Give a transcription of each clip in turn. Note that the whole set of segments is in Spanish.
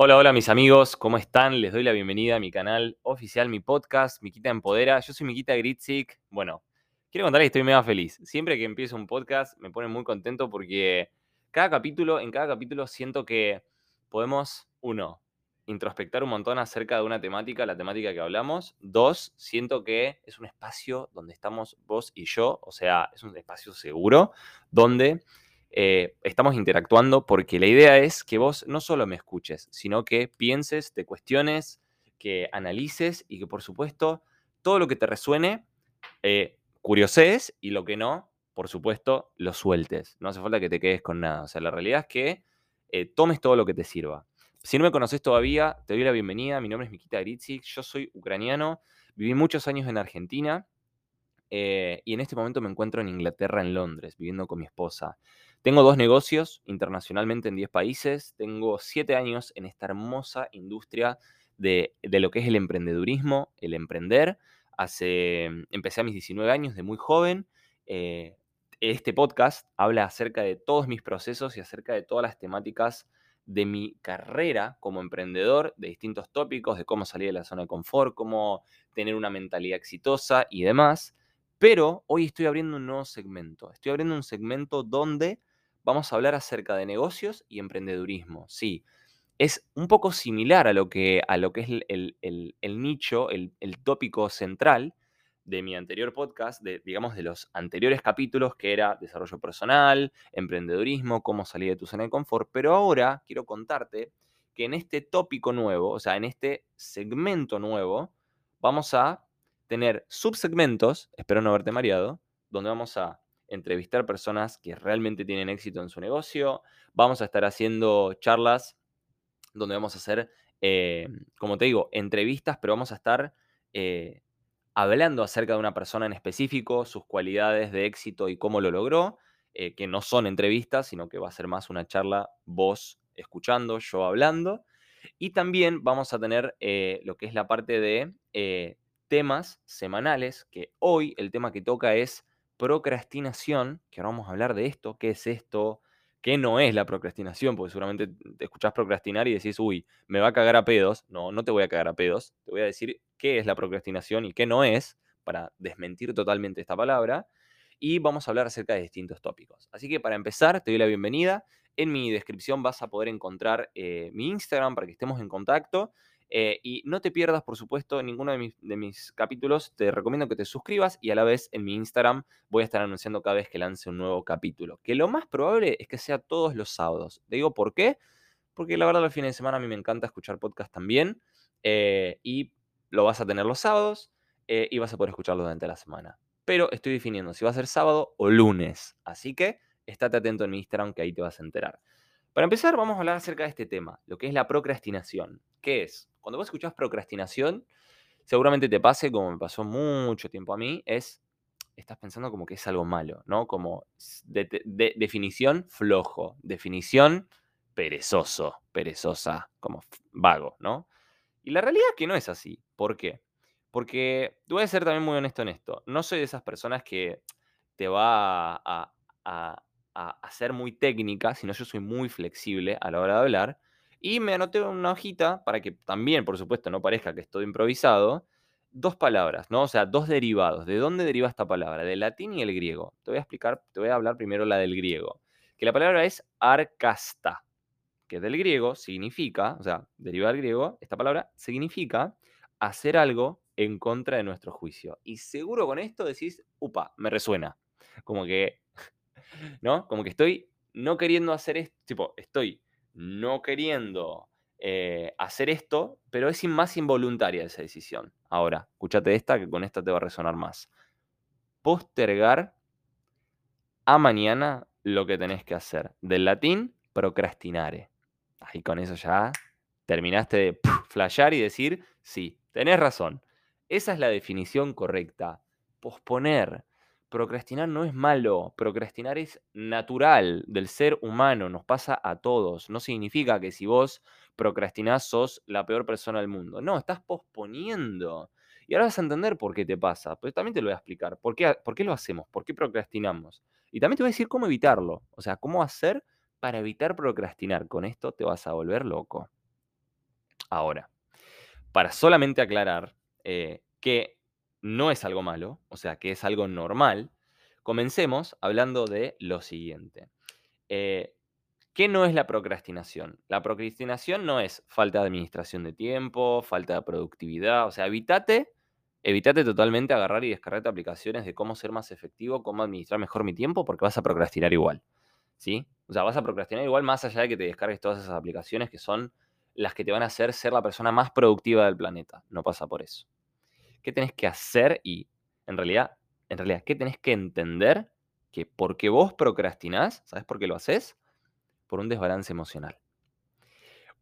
Hola, hola mis amigos, ¿cómo están? Les doy la bienvenida a mi canal oficial, mi podcast, Miquita Empodera. Yo soy Miquita Gritzik. Bueno, quiero contarles que estoy mega feliz. Siempre que empiezo un podcast me pone muy contento porque cada capítulo, en cada capítulo siento que podemos, uno, introspectar un montón acerca de una temática, la temática que hablamos. Dos, siento que es un espacio donde estamos vos y yo, o sea, es un espacio seguro donde eh, estamos interactuando porque la idea es que vos no solo me escuches, sino que pienses, te cuestiones, que analices y que por supuesto todo lo que te resuene, eh, curiosees y lo que no, por supuesto, lo sueltes. No hace falta que te quedes con nada. O sea, la realidad es que eh, tomes todo lo que te sirva. Si no me conoces todavía, te doy la bienvenida. Mi nombre es Mikita Gritzik, yo soy ucraniano, viví muchos años en Argentina y en este momento me encuentro en Inglaterra, en Londres, viviendo con mi esposa. Tengo dos negocios internacionalmente en 10 países. Tengo 7 años en esta hermosa industria de, lo que es el emprendedurismo, el emprender. Hace, empecé a mis 19 años, de muy joven. Eh, este podcast habla acerca de todos mis procesos y acerca de todas las temáticas de mi carrera como emprendedor, de distintos tópicos, de cómo salir de la zona de confort, cómo tener una mentalidad exitosa y demás. Pero hoy estoy abriendo un nuevo segmento. Estoy abriendo un segmento donde vamos a hablar acerca de negocios y emprendedurismo. Sí, es un poco similar a lo que, a lo que es el, nicho, el, tópico central de mi anterior podcast, de, digamos de los anteriores capítulos, que era desarrollo personal, emprendedurismo, cómo salir de tu zona de confort. Pero ahora quiero contarte que en este tópico nuevo, o sea, en este segmento nuevo, vamos a tener subsegmentos, espero no haberte mareado, donde vamos a entrevistar personas que realmente tienen éxito en su negocio. Vamos a estar haciendo charlas donde vamos a hacer, eh, como te digo, entrevistas, pero vamos a estar eh, hablando acerca de una persona en específico, sus cualidades de éxito y cómo lo logró, eh, que no son entrevistas, sino que va a ser más una charla vos escuchando, yo hablando. Y también vamos a tener lo que es la parte de temas semanales, que hoy el tema que toca es procrastinación, que ahora vamos a hablar de esto, qué es esto, qué no es la procrastinación, porque seguramente te escuchás procrastinar y decís, uy, me va a cagar a pedos. No, no te voy a cagar a pedos, te voy a decir qué es la procrastinación y qué no es, para desmentir totalmente esta palabra, y vamos a hablar acerca de distintos tópicos. Así que para empezar, te doy la bienvenida. En mi descripción vas a poder encontrar eh, mi Instagram para que estemos en contacto. Eh, y no te pierdas, por supuesto, ninguno de mis, capítulos. Te recomiendo que te suscribas y a la vez en mi Instagram voy a estar anunciando cada vez que lance un nuevo capítulo. Que lo más probable es que sea todos los sábados. Te digo por qué. Porque la verdad, los fines de semana a mí me encanta escuchar podcast también. Eh, y lo vas a tener los sábados eh, y vas a poder escucharlo durante la semana. Pero estoy definiendo si va a ser sábado o lunes. Así que estate atento en mi Instagram que ahí te vas a enterar. Para empezar, vamos a hablar acerca de este tema, lo que es la procrastinación. ¿Qué es? Cuando vos escuchás procrastinación, seguramente te pase, como me pasó mucho tiempo a mí, es, estás pensando como que es algo malo, ¿no? Como de, definición flojo, definición perezoso, perezosa, como vago, ¿no? Y la realidad es que no es así. ¿Por qué? Porque voy a ser también muy honesto en esto. No soy de esas personas que te va a, ser muy técnica, sino yo soy muy flexible a la hora de hablar. Y me anoté una hojita para que también, por supuesto, no parezca que estoy improvisado. Dos palabras, ¿no? O sea, dos derivados. ¿De dónde deriva esta palabra? Del latín y el griego. Te voy a explicar, te voy a hablar primero la del griego. Que la palabra es arcasta, que del griego significa, o sea, deriva del griego, esta palabra significa hacer algo en contra de nuestro juicio. Y seguro con esto decís, upa, me resuena. Como que ¿no? Como que estoy no queriendo hacer esto, tipo, estoy no queriendo eh, hacer esto, pero es más involuntaria esa decisión. Ahora, escúchate esta, que con esta te va a resonar más. Postergar a mañana lo que tenés que hacer. Del latín, procrastinare. Ahí con eso ya terminaste de flashear y decir, sí, tenés razón. Esa es la definición correcta. Posponer, procrastinar no es malo, procrastinar es natural del ser humano, nos pasa a todos. No significa que si vos procrastinás sos la peor persona del mundo. No, estás posponiendo. Y ahora vas a entender por qué te pasa. Pero también te lo voy a explicar. ¿Por qué, ¿Por qué lo hacemos? ¿Por qué procrastinamos? Y también te voy a decir cómo evitarlo. O sea, cómo hacer para evitar procrastinar. Con esto te vas a volver loco. Ahora, para solamente aclarar eh, que no es algo malo, o sea, que es algo normal, comencemos hablando de lo siguiente. Eh, ¿Qué no es la procrastinación? La procrastinación no es falta de administración de tiempo, falta de productividad, o sea, evítate, evítate totalmente agarrar y descargarte aplicaciones de cómo ser más efectivo, cómo administrar mejor mi tiempo, porque vas a procrastinar igual, ¿sí? O sea, vas a procrastinar igual más allá de que te descargues todas esas aplicaciones que son las que te van a hacer ser la persona más productiva del planeta. No pasa por eso. ¿Qué tenés que hacer? Y en realidad, en realidad, ¿qué tenés que entender? Que porque vos procrastinás, ¿sabes por qué lo haces? Por un desbalance emocional.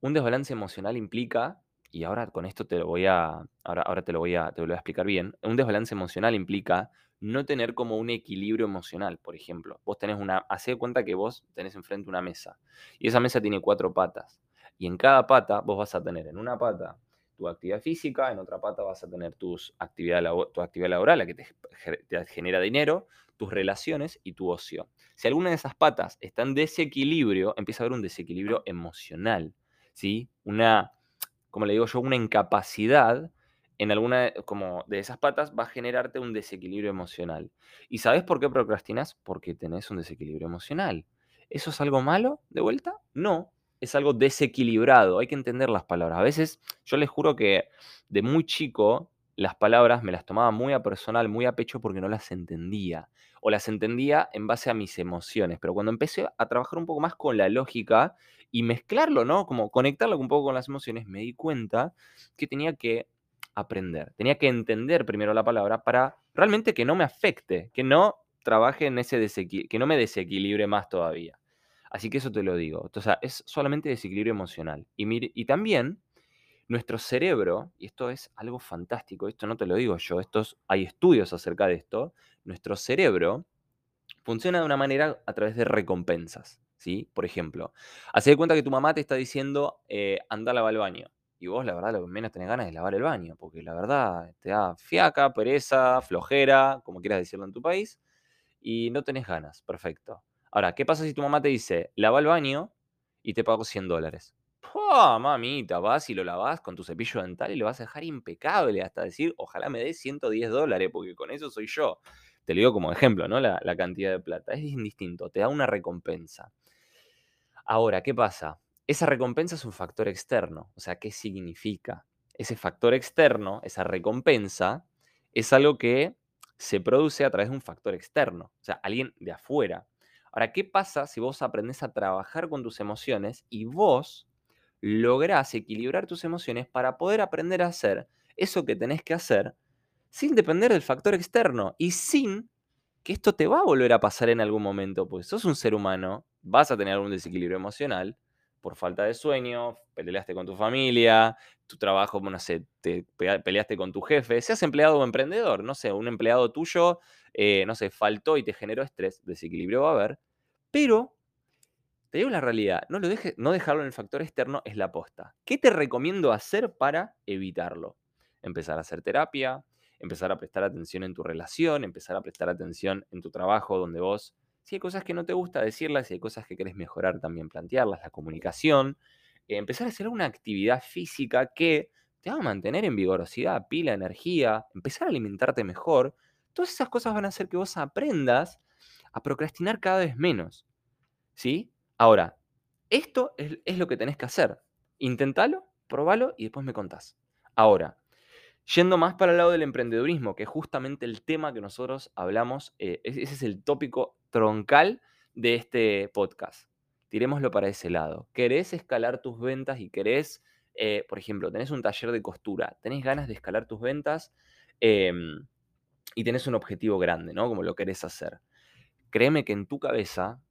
Un desbalance emocional implica, y ahora con esto te lo voy a, ahora, ahora te, lo voy a, te lo voy a explicar bien, un desbalance emocional implica no tener como un equilibrio emocional, por ejemplo. Vos tenés una, hace de cuenta que vos tenés enfrente una mesa y esa mesa tiene cuatro patas y en cada pata vos vas a tener en una pata tu actividad física, en otra pata vas a tener tus actividad tu actividad laboral, la que te, genera dinero, tus relaciones y tu ocio. Si alguna de esas patas está en desequilibrio, empieza a haber un desequilibrio emocional, ¿sí? Una, como le digo yo, una incapacidad en alguna como de esas patas va a generarte un desequilibrio emocional. ¿Y sabes por qué procrastinas? Porque tenés un desequilibrio emocional. ¿Eso es algo malo de vuelta? No, es algo desequilibrado. Hay que entender las palabras. A veces yo les juro que de muy chico las palabras me las tomaba muy a personal, muy a pecho porque no las entendía. O las entendía en base a mis emociones. Pero cuando empecé a trabajar un poco más con la lógica y mezclarlo, ¿no? Como conectarlo un poco con las emociones, me di cuenta que tenía que aprender. Tenía que entender primero la palabra para realmente que no me afecte, que no trabaje en ese desequilibrio, que no me desequilibre más todavía. Así que eso te lo digo. Sea, es solamente desequilibrio emocional. Y, y también nuestro cerebro, y esto es algo fantástico, esto no te lo digo yo, estos, hay estudios acerca de esto, nuestro cerebro funciona de una manera a través de recompensas. ¿sí? Por ejemplo, hace de cuenta que tu mamá te está diciendo, eh, anda a lavar el baño. Y vos, la verdad, lo que menos tenés ganas es lavar el baño, porque la verdad te da fiaca, pereza, flojera, como quieras decirlo en tu país, y no tenés ganas. Perfecto. Ahora, ¿qué pasa si tu mamá te dice, lava el baño y te pago 100 dólares? ¡Pah, mamita! Vas y lo lavas con tu cepillo dental y lo vas a dejar impecable hasta decir, ojalá me des 110 dólares, porque con eso soy yo. Te lo digo como ejemplo, ¿no? La, la cantidad de plata. Es indistinto, te da una recompensa. Ahora, ¿qué pasa? Esa recompensa es un factor externo. O sea, ¿qué significa? Ese factor externo, esa recompensa, es algo que se produce a través de un factor externo. O sea, alguien de afuera. Ahora, ¿qué pasa si vos aprendés a trabajar con tus emociones y vos lográs equilibrar tus emociones para poder aprender a hacer eso que tenés que hacer sin depender del factor externo y sin que esto te va a volver a pasar en algún momento? Pues sos un ser humano, vas a tener algún desequilibrio emocional por falta de sueño, peleaste con tu familia, tu trabajo, no sé, te peleaste con tu jefe, seas empleado o emprendedor, no sé, un empleado tuyo, eh, no sé, faltó y te generó estrés, desequilibrio va a haber, pero, te digo la realidad, no, lo deje, no dejarlo en el factor externo es la posta. ¿Qué te recomiendo hacer para evitarlo? Empezar a hacer terapia, empezar a prestar atención en tu relación, empezar a prestar atención en tu trabajo donde vos, si hay cosas que no te gusta decirlas, si hay cosas que querés mejorar también plantearlas, la comunicación, eh, empezar a hacer una actividad física que te va a mantener en vigorosidad, pila, energía, empezar a alimentarte mejor. Todas esas cosas van a hacer que vos aprendas a procrastinar cada vez menos. ¿Sí? Ahora, esto es, lo que tenés que hacer. Intentalo, probalo y después me contás. Ahora, yendo más para el lado del emprendedurismo, que es justamente el tema que nosotros hablamos, eh, ese es el tópico troncal de este podcast. Tirémoslo para ese lado. ¿Querés escalar tus ventas y querés, eh, por ejemplo, tenés un taller de costura, tenés ganas de escalar tus ventas em, y tenés un objetivo grande, ¿no? Como lo querés hacer créeme que en tu cabeza,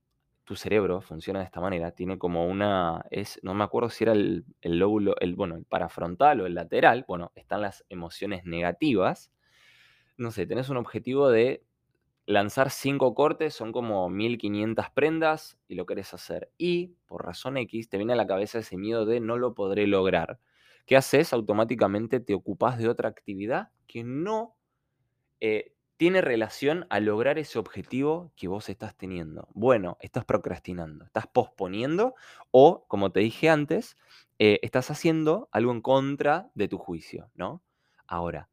tu cerebro funciona de esta manera, tiene como una, es, no me acuerdo si era el, lóbulo, el, bueno, el parafrontal o el lateral, bueno, están las emociones negativas, no sé, tenés un objetivo de lanzar cinco cortes, son como 1500 prendas y lo querés hacer. Y por razón X te viene a la cabeza ese miedo de no lo podré lograr. ¿Qué haces? Automáticamente te ocupas de otra actividad que no eh, tiene relación a lograr ese objetivo que vos estás teniendo. Bueno, estás procrastinando, estás posponiendo o, como te dije antes, eh, estás haciendo algo en contra de tu juicio, ¿no? Ahora,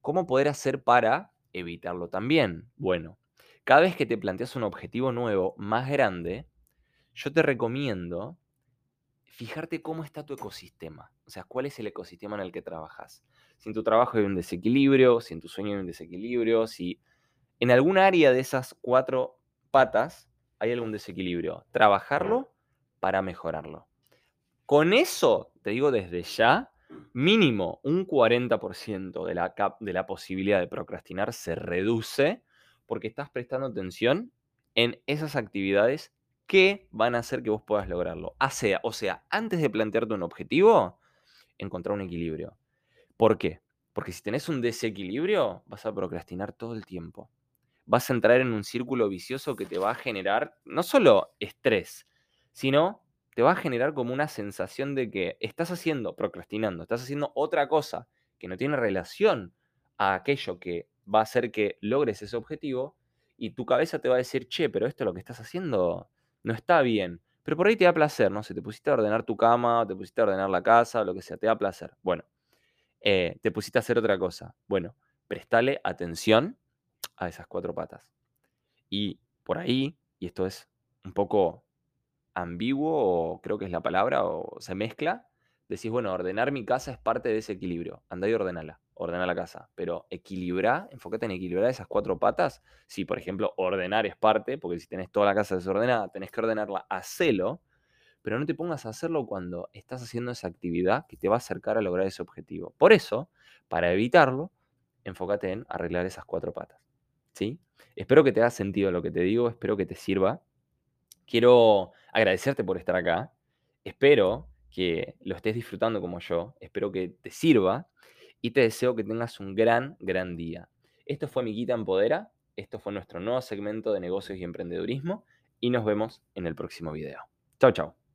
¿cómo poder hacer para evitarlo también? Bueno, cada vez que te planteas un objetivo nuevo más grande, yo te recomiendo fijarte cómo está tu ecosistema. O sea, cuál es el ecosistema en el que trabajas. Si en tu trabajo hay un desequilibrio, si en tu sueño hay un desequilibrio, si en algún área de esas cuatro patas hay algún desequilibrio. Trabajarlo para mejorarlo. Con eso, te digo desde ya, mínimo un 40% de la, de la posibilidad de procrastinar se reduce porque estás prestando atención en esas actividades que van a hacer que vos puedas lograrlo. O sea, o sea, antes de plantearte un objetivo, encontrar un equilibrio. ¿Por qué? Porque si tenés un desequilibrio, vas a procrastinar todo el tiempo. Vas a entrar en un círculo vicioso que te va a generar no solo estrés, sino te va a generar como una sensación de que estás haciendo, procrastinando, estás haciendo otra cosa que no tiene relación a aquello que va a hacer que logres ese objetivo y tu cabeza te va a decir, che, pero esto lo que estás haciendo no está bien. Pero por ahí te da placer, ¿no? Si te pusiste a ordenar tu cama, te pusiste a ordenar la casa, lo que sea, te da placer. Bueno, eh, te pusiste a hacer otra cosa. Bueno, prestale atención a esas cuatro patas. Y por ahí, y esto es un poco ambiguo, o creo que es la palabra, o se mezcla, decís, bueno, ordenar mi casa es parte de ese equilibrio. Andá y ordenala, ordena la casa. Pero equilibrar, enfócate en equilibrar esas cuatro patas. Si, por ejemplo, ordenar es parte, porque si tenés toda la casa desordenada, tenés que ordenarla, hacelo. Pero no te pongas a hacerlo cuando estás haciendo esa actividad que te va a acercar a lograr ese objetivo. Por eso, para evitarlo, enfócate en arreglar esas cuatro patas. ¿Sí? Espero que te haga sentido lo que te digo, espero que te sirva. Quiero agradecerte por estar acá. Espero que lo estés disfrutando como yo. Espero que te sirva y te deseo que tengas un gran, gran día. Esto fue Miquita Empodera. Esto fue nuestro nuevo segmento de negocios y emprendedurismo y nos vemos en el próximo video. Chao, chao.